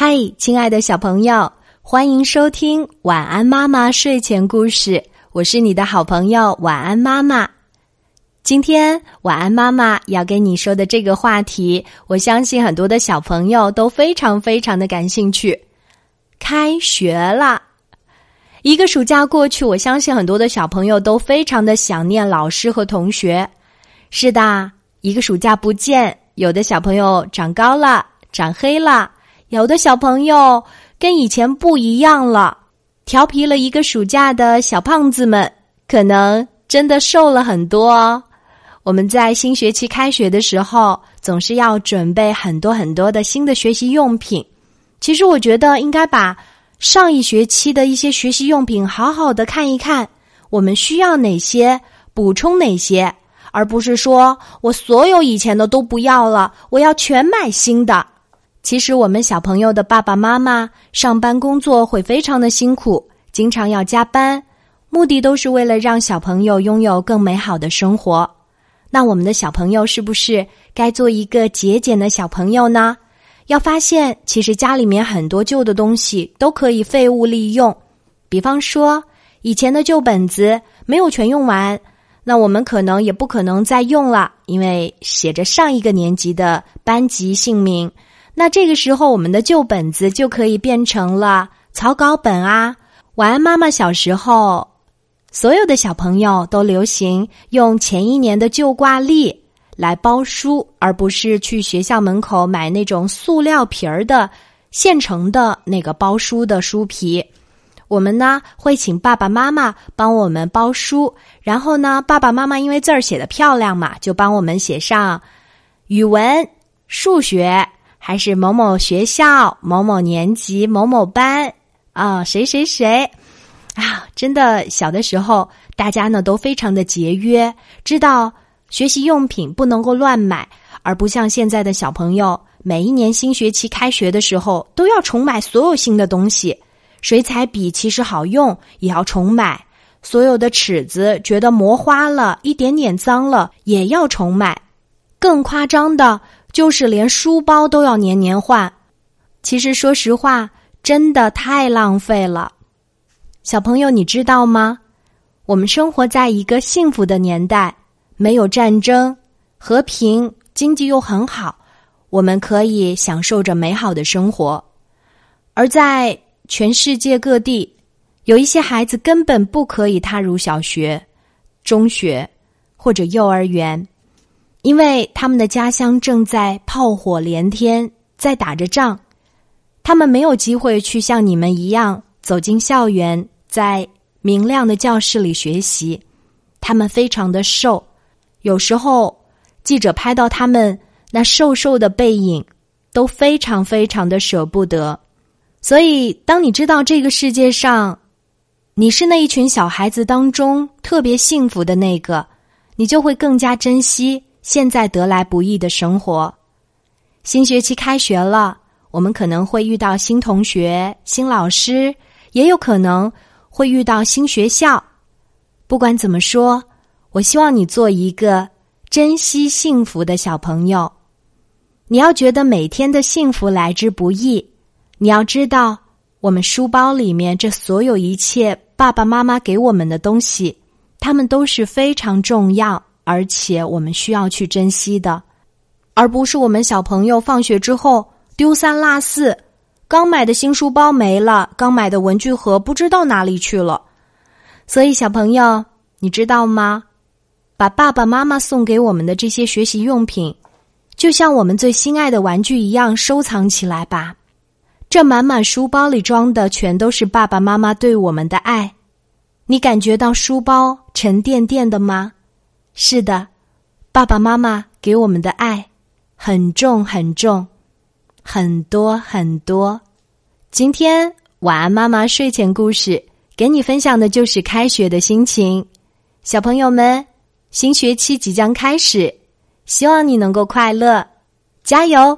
嗨，亲爱的小朋友，欢迎收听晚安妈妈睡前故事。我是你的好朋友晚安妈妈。今天晚安妈妈要跟你说的这个话题，我相信很多的小朋友都非常非常的感兴趣。开学了，一个暑假过去，我相信很多的小朋友都非常的想念老师和同学。是的，一个暑假不见，有的小朋友长高了，长黑了。有的小朋友跟以前不一样了，调皮了一个暑假的小胖子们，可能真的瘦了很多。哦我们在新学期开学的时候，总是要准备很多很多的新的学习用品。其实，我觉得应该把上一学期的一些学习用品好好的看一看，我们需要哪些，补充哪些，而不是说我所有以前的都不要了，我要全买新的。其实，我们小朋友的爸爸妈妈上班工作会非常的辛苦，经常要加班，目的都是为了让小朋友拥有更美好的生活。那我们的小朋友是不是该做一个节俭的小朋友呢？要发现，其实家里面很多旧的东西都可以废物利用。比方说，以前的旧本子没有全用完，那我们可能也不可能再用了，因为写着上一个年级的班级姓名。那这个时候，我们的旧本子就可以变成了草稿本啊。晚安，妈妈。小时候，所有的小朋友都流行用前一年的旧挂历来包书，而不是去学校门口买那种塑料皮儿的现成的那个包书的书皮。我们呢会请爸爸妈妈帮我们包书，然后呢，爸爸妈妈因为字儿写的漂亮嘛，就帮我们写上语文、数学。还是某某学校某某年级某某班啊，谁谁谁啊！真的，小的时候大家呢都非常的节约，知道学习用品不能够乱买，而不像现在的小朋友，每一年新学期开学的时候都要重买所有新的东西。水彩笔其实好用，也要重买；所有的尺子觉得磨花了一点点脏了，也要重买。更夸张的。就是连书包都要年年换，其实说实话，真的太浪费了。小朋友，你知道吗？我们生活在一个幸福的年代，没有战争，和平，经济又很好，我们可以享受着美好的生活。而在全世界各地，有一些孩子根本不可以踏入小学、中学或者幼儿园。因为他们的家乡正在炮火连天，在打着仗，他们没有机会去像你们一样走进校园，在明亮的教室里学习。他们非常的瘦，有时候记者拍到他们那瘦瘦的背影，都非常非常的舍不得。所以，当你知道这个世界上，你是那一群小孩子当中特别幸福的那个，你就会更加珍惜。现在得来不易的生活，新学期开学了，我们可能会遇到新同学、新老师，也有可能会遇到新学校。不管怎么说，我希望你做一个珍惜幸福的小朋友。你要觉得每天的幸福来之不易。你要知道，我们书包里面这所有一切，爸爸妈妈给我们的东西，他们都是非常重要。而且我们需要去珍惜的，而不是我们小朋友放学之后丢三落四，刚买的新书包没了，刚买的文具盒不知道哪里去了。所以小朋友，你知道吗？把爸爸妈妈送给我们的这些学习用品，就像我们最心爱的玩具一样收藏起来吧。这满满书包里装的全都是爸爸妈妈对我们的爱，你感觉到书包沉甸甸的吗？是的，爸爸妈妈给我们的爱很重很重，很多很多。今天晚安妈妈睡前故事给你分享的就是开学的心情。小朋友们，新学期即将开始，希望你能够快乐，加油！